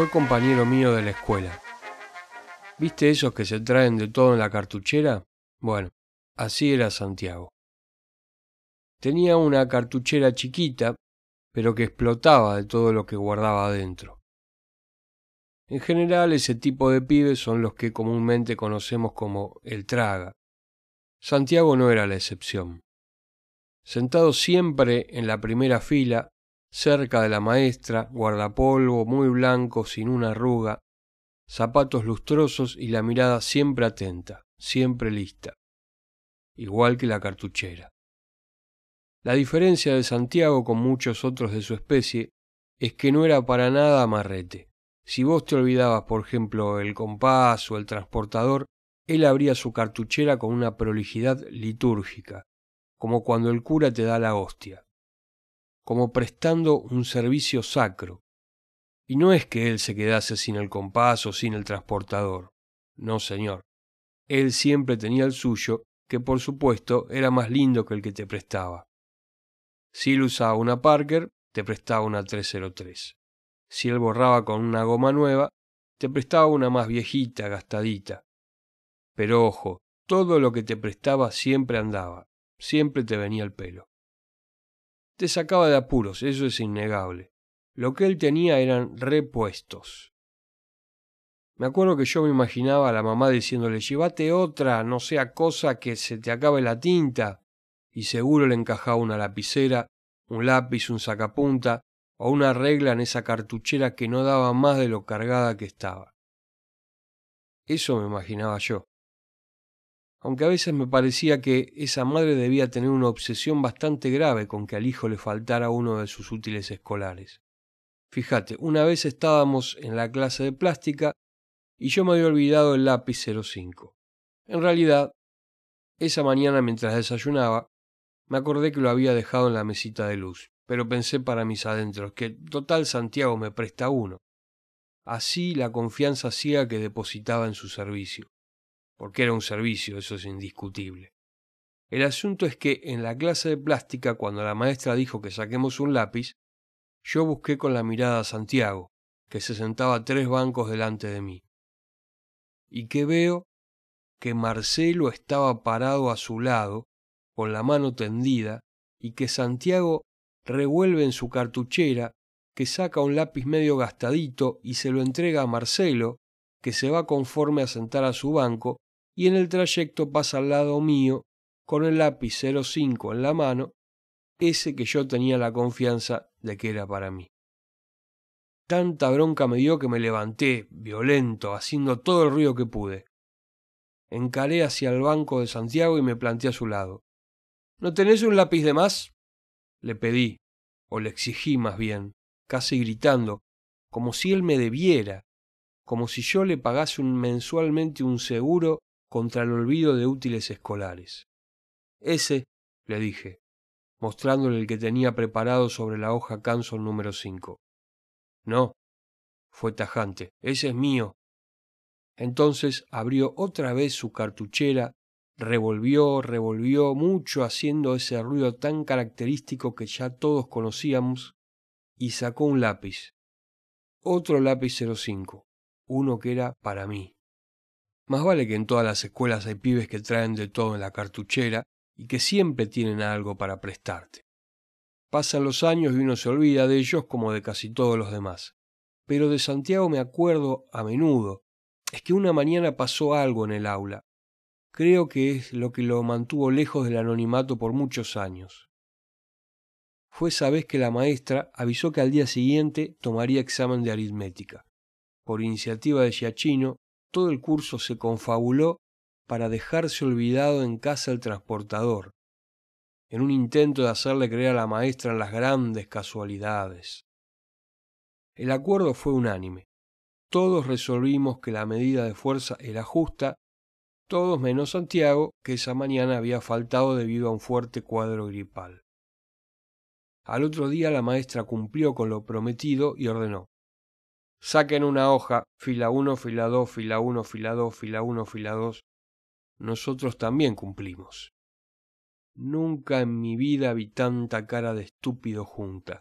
Fue compañero mío de la escuela. ¿Viste esos que se traen de todo en la cartuchera? Bueno, así era Santiago. Tenía una cartuchera chiquita, pero que explotaba de todo lo que guardaba adentro. En general ese tipo de pibes son los que comúnmente conocemos como el traga. Santiago no era la excepción. Sentado siempre en la primera fila, cerca de la maestra, guardapolvo muy blanco, sin una arruga, zapatos lustrosos y la mirada siempre atenta, siempre lista, igual que la cartuchera. La diferencia de Santiago con muchos otros de su especie es que no era para nada amarrete. Si vos te olvidabas, por ejemplo, el compás o el transportador, él abría su cartuchera con una prolijidad litúrgica, como cuando el cura te da la hostia, como prestando un servicio sacro. Y no es que él se quedase sin el compás o sin el transportador. No, señor. Él siempre tenía el suyo, que por supuesto era más lindo que el que te prestaba. Si él usaba una Parker, te prestaba una 303. Si él borraba con una goma nueva, te prestaba una más viejita, gastadita. Pero ojo, todo lo que te prestaba siempre andaba, siempre te venía el pelo. Te sacaba de apuros, eso es innegable. Lo que él tenía eran repuestos. Me acuerdo que yo me imaginaba a la mamá diciéndole, llévate otra, no sea cosa que se te acabe la tinta, y seguro le encajaba una lapicera, un lápiz, un sacapunta, o una regla en esa cartuchera que no daba más de lo cargada que estaba. Eso me imaginaba yo. Aunque a veces me parecía que esa madre debía tener una obsesión bastante grave con que al hijo le faltara uno de sus útiles escolares. Fíjate, una vez estábamos en la clase de plástica y yo me había olvidado el lápiz 05. En realidad, esa mañana mientras desayunaba, me acordé que lo había dejado en la mesita de luz pero pensé para mis adentros que total Santiago me presta uno. Así la confianza ciega que depositaba en su servicio, porque era un servicio, eso es indiscutible. El asunto es que en la clase de plástica, cuando la maestra dijo que saquemos un lápiz, yo busqué con la mirada a Santiago, que se sentaba tres bancos delante de mí. Y que veo que Marcelo estaba parado a su lado, con la mano tendida, y que Santiago revuelve en su cartuchera, que saca un lápiz medio gastadito y se lo entrega a Marcelo, que se va conforme a sentar a su banco, y en el trayecto pasa al lado mío, con el lápiz 05 en la mano, ese que yo tenía la confianza de que era para mí. Tanta bronca me dio que me levanté, violento, haciendo todo el ruido que pude. Encaré hacia el banco de Santiago y me planté a su lado. ¿No tenés un lápiz de más? Le pedí, o le exigí más bien, casi gritando, como si él me debiera, como si yo le pagase mensualmente un seguro contra el olvido de útiles escolares. Ese, le dije, mostrándole el que tenía preparado sobre la hoja Canson número cinco. No, fue tajante, ese es mío. Entonces abrió otra vez su cartuchera Revolvió, revolvió mucho haciendo ese ruido tan característico que ya todos conocíamos y sacó un lápiz. Otro lápiz 05, uno que era para mí. Más vale que en todas las escuelas hay pibes que traen de todo en la cartuchera y que siempre tienen algo para prestarte. Pasan los años y uno se olvida de ellos como de casi todos los demás. Pero de Santiago me acuerdo a menudo. Es que una mañana pasó algo en el aula, creo que es lo que lo mantuvo lejos del anonimato por muchos años. Fue esa vez que la maestra avisó que al día siguiente tomaría examen de aritmética. Por iniciativa de Giachino, todo el curso se confabuló para dejarse olvidado en casa el transportador, en un intento de hacerle creer a la maestra en las grandes casualidades. El acuerdo fue unánime. Todos resolvimos que la medida de fuerza era justa todos menos Santiago, que esa mañana había faltado debido a un fuerte cuadro gripal. Al otro día la maestra cumplió con lo prometido y ordenó Saquen una hoja, fila uno, fila dos, fila uno, fila dos, fila uno, fila dos. Nosotros también cumplimos. Nunca en mi vida vi tanta cara de estúpido junta.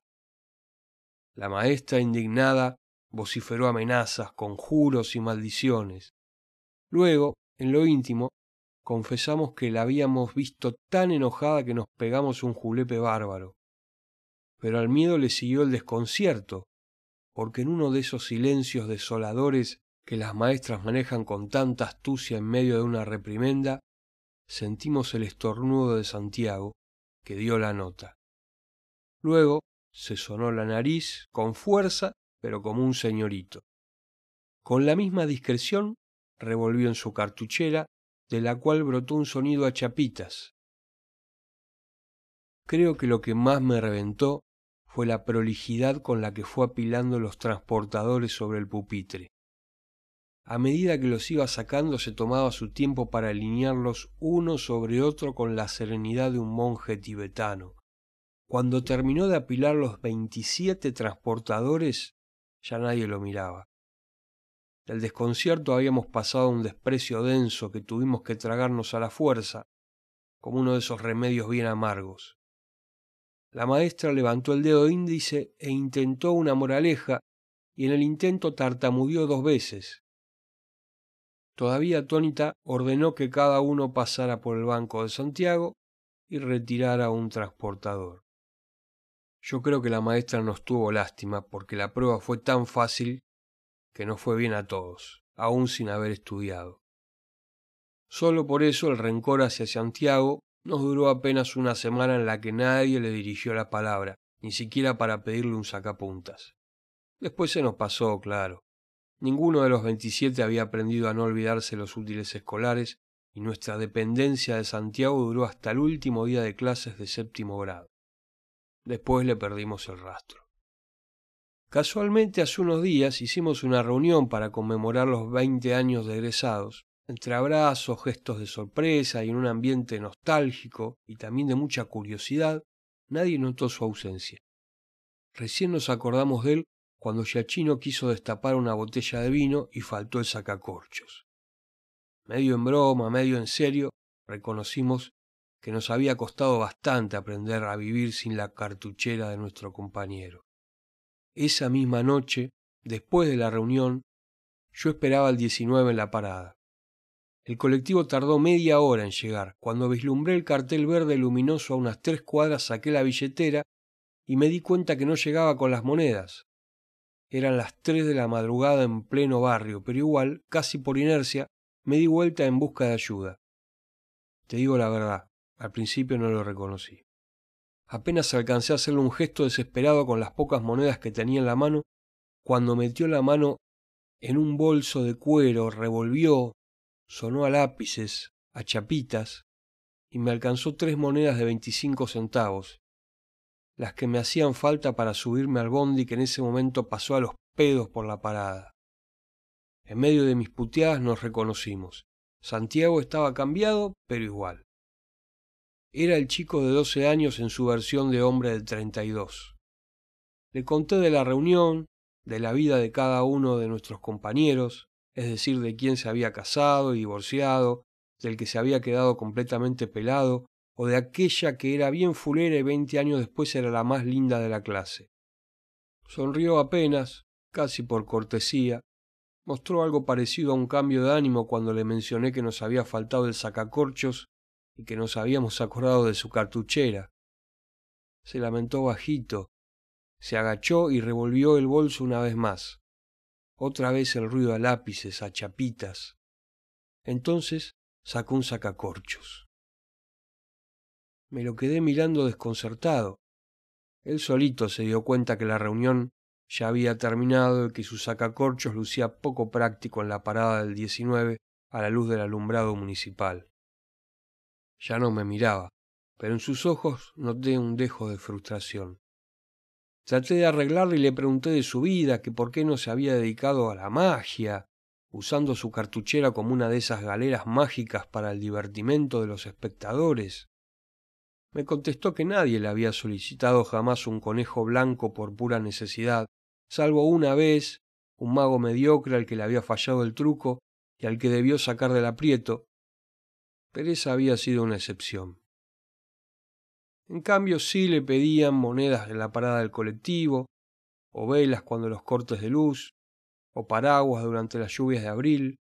La maestra, indignada, vociferó amenazas, conjuros y maldiciones. Luego, en lo íntimo, confesamos que la habíamos visto tan enojada que nos pegamos un julepe bárbaro. Pero al miedo le siguió el desconcierto, porque en uno de esos silencios desoladores que las maestras manejan con tanta astucia en medio de una reprimenda, sentimos el estornudo de Santiago, que dio la nota. Luego se sonó la nariz con fuerza, pero como un señorito. Con la misma discreción revolvió en su cartuchera, de la cual brotó un sonido a chapitas. Creo que lo que más me reventó fue la prolijidad con la que fue apilando los transportadores sobre el pupitre. A medida que los iba sacando se tomaba su tiempo para alinearlos uno sobre otro con la serenidad de un monje tibetano. Cuando terminó de apilar los veintisiete transportadores, ya nadie lo miraba. Del desconcierto habíamos pasado a un desprecio denso que tuvimos que tragarnos a la fuerza, como uno de esos remedios bien amargos. La maestra levantó el dedo índice e intentó una moraleja, y en el intento tartamudeó dos veces. Todavía atónita, ordenó que cada uno pasara por el banco de Santiago y retirara un transportador. Yo creo que la maestra nos tuvo lástima porque la prueba fue tan fácil que nos fue bien a todos, aun sin haber estudiado. Solo por eso el rencor hacia Santiago nos duró apenas una semana en la que nadie le dirigió la palabra, ni siquiera para pedirle un sacapuntas. Después se nos pasó, claro. Ninguno de los veintisiete había aprendido a no olvidarse los útiles escolares y nuestra dependencia de Santiago duró hasta el último día de clases de séptimo grado. Después le perdimos el rastro. Casualmente hace unos días hicimos una reunión para conmemorar los veinte años de egresados. Entre abrazos, gestos de sorpresa y en un ambiente nostálgico y también de mucha curiosidad, nadie notó su ausencia. Recién nos acordamos de él cuando Giachino quiso destapar una botella de vino y faltó el sacacorchos. Medio en broma, medio en serio, reconocimos que nos había costado bastante aprender a vivir sin la cartuchera de nuestro compañero. Esa misma noche, después de la reunión, yo esperaba el 19 en la parada. El colectivo tardó media hora en llegar. Cuando vislumbré el cartel verde luminoso a unas tres cuadras saqué la billetera y me di cuenta que no llegaba con las monedas. Eran las tres de la madrugada en pleno barrio, pero igual, casi por inercia, me di vuelta en busca de ayuda. Te digo la verdad, al principio no lo reconocí. Apenas alcancé a hacerle un gesto desesperado con las pocas monedas que tenía en la mano, cuando metió la mano en un bolso de cuero, revolvió, sonó a lápices, a chapitas, y me alcanzó tres monedas de veinticinco centavos, las que me hacían falta para subirme al bondi que en ese momento pasó a los pedos por la parada. En medio de mis puteadas nos reconocimos. Santiago estaba cambiado, pero igual. Era el chico de doce años en su versión de hombre de treinta y dos. Le conté de la reunión, de la vida de cada uno de nuestros compañeros, es decir, de quién se había casado y divorciado, del que se había quedado completamente pelado, o de aquella que era bien fulera y veinte años después era la más linda de la clase. Sonrió apenas, casi por cortesía, mostró algo parecido a un cambio de ánimo cuando le mencioné que nos había faltado el sacacorchos y que nos habíamos acordado de su cartuchera. Se lamentó bajito, se agachó y revolvió el bolso una vez más. Otra vez el ruido a lápices, a chapitas. Entonces sacó un sacacorchos. Me lo quedé mirando desconcertado. Él solito se dio cuenta que la reunión ya había terminado y que su sacacorchos lucía poco práctico en la parada del 19 a la luz del alumbrado municipal. Ya no me miraba, pero en sus ojos noté un dejo de frustración. Traté de arreglarle y le pregunté de su vida, que por qué no se había dedicado a la magia, usando su cartuchera como una de esas galeras mágicas para el divertimento de los espectadores. Me contestó que nadie le había solicitado jamás un conejo blanco por pura necesidad, salvo una vez un mago mediocre al que le había fallado el truco y al que debió sacar del aprieto, pero esa había sido una excepción. En cambio sí le pedían monedas en la parada del colectivo, o velas cuando los cortes de luz, o paraguas durante las lluvias de abril,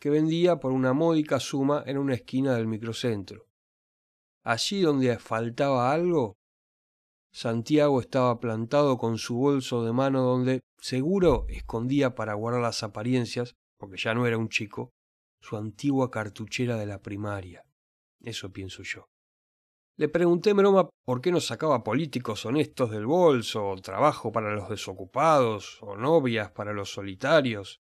que vendía por una módica suma en una esquina del microcentro. Allí donde faltaba algo, Santiago estaba plantado con su bolso de mano donde, seguro, escondía para guardar las apariencias, porque ya no era un chico, su antigua cartuchera de la primaria. Eso pienso yo. Le pregunté en broma por qué no sacaba políticos honestos del bolso, o trabajo para los desocupados, o novias para los solitarios.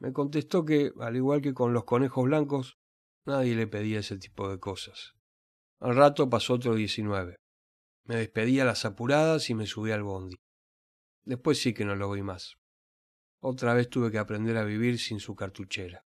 Me contestó que, al igual que con los conejos blancos, nadie le pedía ese tipo de cosas. Al rato pasó otro diecinueve. Me despedí a las apuradas y me subí al bondi. Después sí que no lo vi más. Otra vez tuve que aprender a vivir sin su cartuchera.